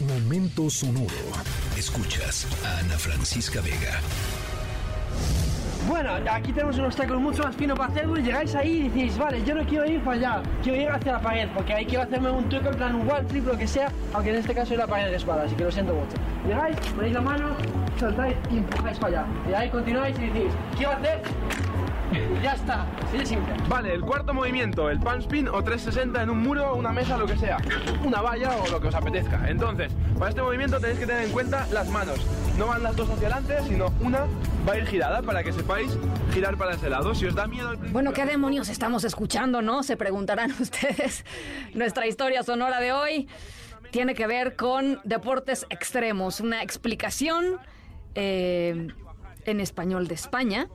Momento sonoro. Escuchas a Ana Francisca Vega. Bueno, aquí tenemos un obstáculo mucho más fino para hacerlo y llegáis ahí y decís, vale, yo no quiero ir para allá, quiero ir hacia la pared, porque ahí quiero hacerme un truco en plan un wall trip, lo que sea, aunque en este caso es la pared de espada, así que lo siento mucho. Llegáis, ponéis la mano, soltáis y empujáis para allá. Y ahí continuáis y decís, quiero hacer... Ya está, así de simple. Vale, el cuarto movimiento, el punch spin o 360 en un muro, una mesa, lo que sea. Una valla o lo que os apetezca. Entonces, para este movimiento tenéis que tener en cuenta las manos. No van las dos hacia adelante, sino una va a ir girada para que sepáis girar para ese lado. Si os da miedo principio... Bueno, ¿qué demonios estamos escuchando, no? Se preguntarán ustedes. Nuestra historia sonora de hoy tiene que ver con deportes extremos. Una explicación eh, en español de España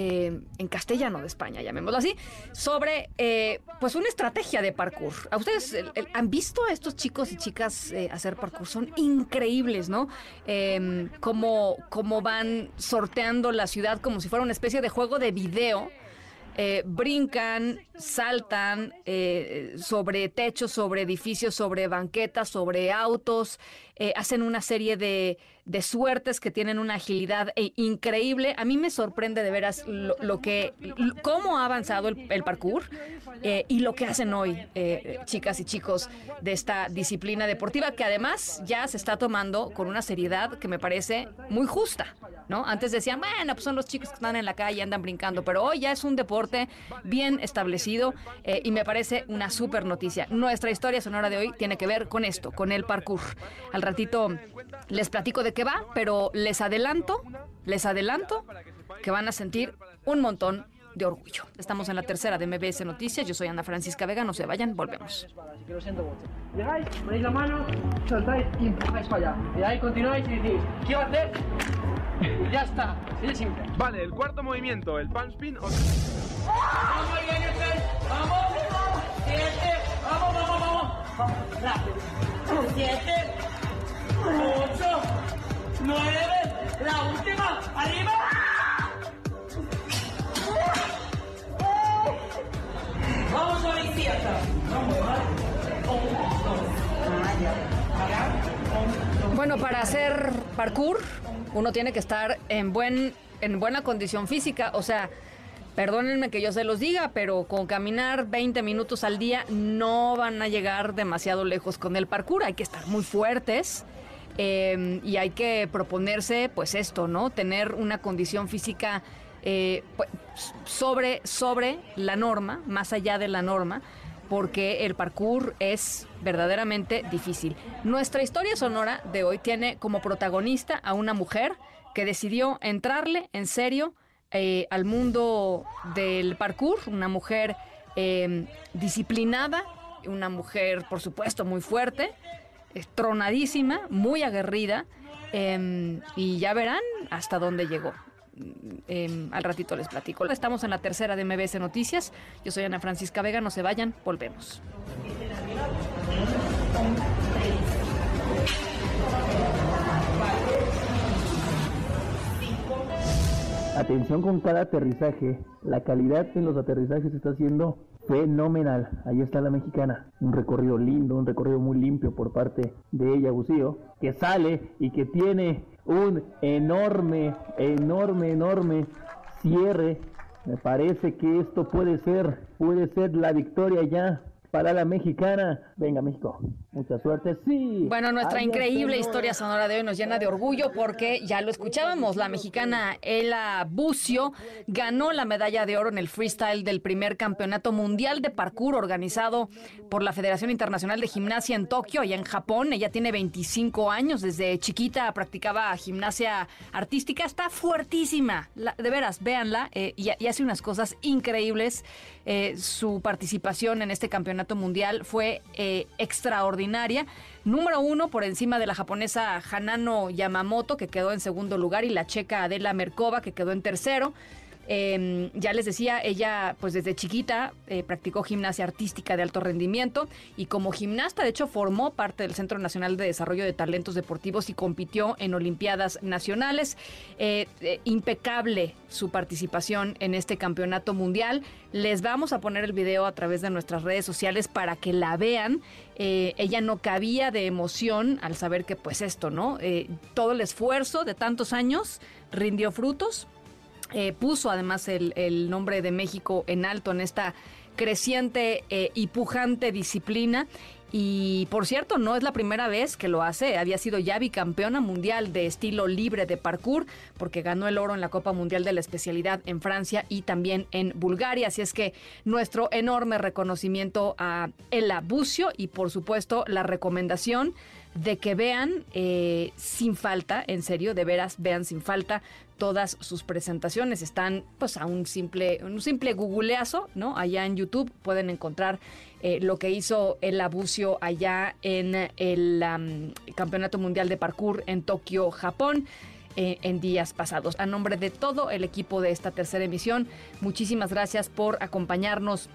eh, en castellano de España, llamémoslo así, sobre eh, pues una estrategia de parkour. ¿A ustedes han visto a estos chicos y chicas eh, hacer parkour? Son increíbles, ¿no? Eh, cómo, cómo van sorteando la ciudad como si fuera una especie de juego de video. Eh, brincan, saltan eh, sobre techos, sobre edificios, sobre banquetas, sobre autos, eh, hacen una serie de, de suertes que tienen una agilidad eh, increíble. A mí me sorprende de veras lo, lo que, cómo ha avanzado el, parkour eh, y lo que hacen hoy chicas y chicos de esta disciplina deportiva que además ya se está tomando con una seriedad que me parece muy justa, ¿no? Antes decían, bueno, pues son los chicos que están en la calle y andan brincando, pero hoy ya es un deporte bien establecido eh, y me parece una súper noticia. Nuestra historia sonora de hoy tiene que ver con esto, con el parkour. Al ratito les platico de qué va, pero les adelanto, les adelanto que van a sentir un montón de orgullo. Estamos en la tercera de MBS Noticias. Yo soy Ana Francisca Vega. No se vayan, volvemos. Llegáis, ponéis la mano, soltáis y empujáis para allá. Y ahí continuáis y decís, quiero hacer... Ya está, así de simple. Vale, el cuarto movimiento, el punch spin o... Vamos, vamos, siete, vamos, vamos, vamos, vamos, rápido, siete, ocho, nueve, la última, arriba. Vamos a la izquierda. Vamos, allá, Bueno, para hacer parkour, uno tiene que estar en buen en buena condición física, o sea, perdónenme que yo se los diga, pero con caminar 20 minutos al día no van a llegar demasiado lejos con el parkour, hay que estar muy fuertes. eh, y hay que proponerse, pues esto, ¿no? Tener una condición física eh, pues, sobre, sobre la norma, más allá de la norma, porque el parkour es verdaderamente difícil. Nuestra historia sonora de hoy tiene como protagonista a una mujer que decidió entrarle en serio eh, al mundo del parkour, una mujer eh, disciplinada, una mujer, por supuesto, muy fuerte, eh, tronadísima, muy aguerrida, eh, y ya verán hasta dónde llegó. Eh, al ratito les platico. Estamos en la tercera de MBS Noticias. Yo soy Ana Francisca Vega. No se vayan, volvemos. Atención con cada aterrizaje. La calidad en los aterrizajes está siendo fenomenal. Ahí está la mexicana. Un recorrido lindo, un recorrido muy limpio por parte de ella, Bucío, que sale y que tiene un enorme, enorme, enorme cierre. Me parece que esto puede ser, puede ser la victoria ya para la mexicana. Venga, México. Mucha suerte. Sí. Bueno, nuestra increíble historia sonora de hoy nos llena de orgullo porque ya lo escuchábamos, la mexicana Ela Bucio ganó la medalla de oro en el freestyle del primer campeonato mundial de parkour organizado por la Federación Internacional de Gimnasia en Tokio, allá en Japón. Ella tiene 25 años, desde chiquita practicaba gimnasia artística, está fuertísima, La- de veras, véanla, eh, y, y hace unas cosas increíbles. Eh, su participación en este campeonato mundial fue eh, extraordinaria. Número uno por encima de la japonesa Hanano Yamamoto, que quedó en segundo lugar, y la checa Adela Merkova, que quedó en tercero. Em, ya les decía, ella pues desde chiquita eh, practicó gimnasia artística de alto rendimiento y como gimnasta, de hecho, formó parte del Centro Nacional de Desarrollo de Talentos Deportivos y compitió en Olimpiadas Nacionales. Eh, eh, impecable su participación en este campeonato mundial. Les vamos a poner el video a través de nuestras redes sociales para que la vean. ella no cabía de emoción al saber que pues esto, ¿no? todo el esfuerzo de tantos años rindió frutos eh, puso además el, nombre de México en alto en esta creciente eh, y pujante disciplina. Y por cierto, no es la primera vez que lo hace. Había sido ya bicampeona mundial de estilo libre de parkour, porque ganó el oro en la Copa Mundial de la especialidad en Francia y también en Bulgaria. Así es que nuestro enorme reconocimiento a Ela Bucio y por supuesto la recomendación de que vean eh, sin falta, en serio, de veras, vean sin falta todas sus presentaciones. Están pues a un simple, un simple googleazo, ¿no? Allá en YouTube pueden encontrar eh, lo que hizo el abucio allá en el Campeonato Mundial de Parkour en Tokio, Japón. Eh, en días pasados. A nombre de todo el equipo de esta tercera emisión, muchísimas gracias por acompañarnos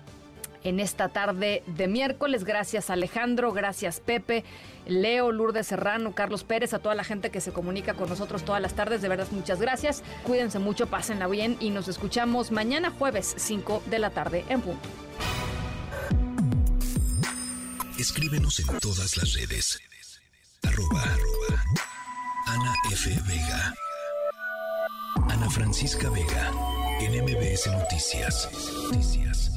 en esta tarde de miércoles. Gracias Alejandro, gracias Pepe, Leo, Lourdes Serrano, Carlos Pérez, a toda la gente que se comunica con nosotros todas las tardes. De verdad, muchas gracias. Cuídense mucho, pásenla bien y nos escuchamos mañana jueves 5 de la tarde en punto. Escríbenos en todas las redes. Arroba, Ana F. Vega. Ana Francisca Vega. En Noticias. Noticias.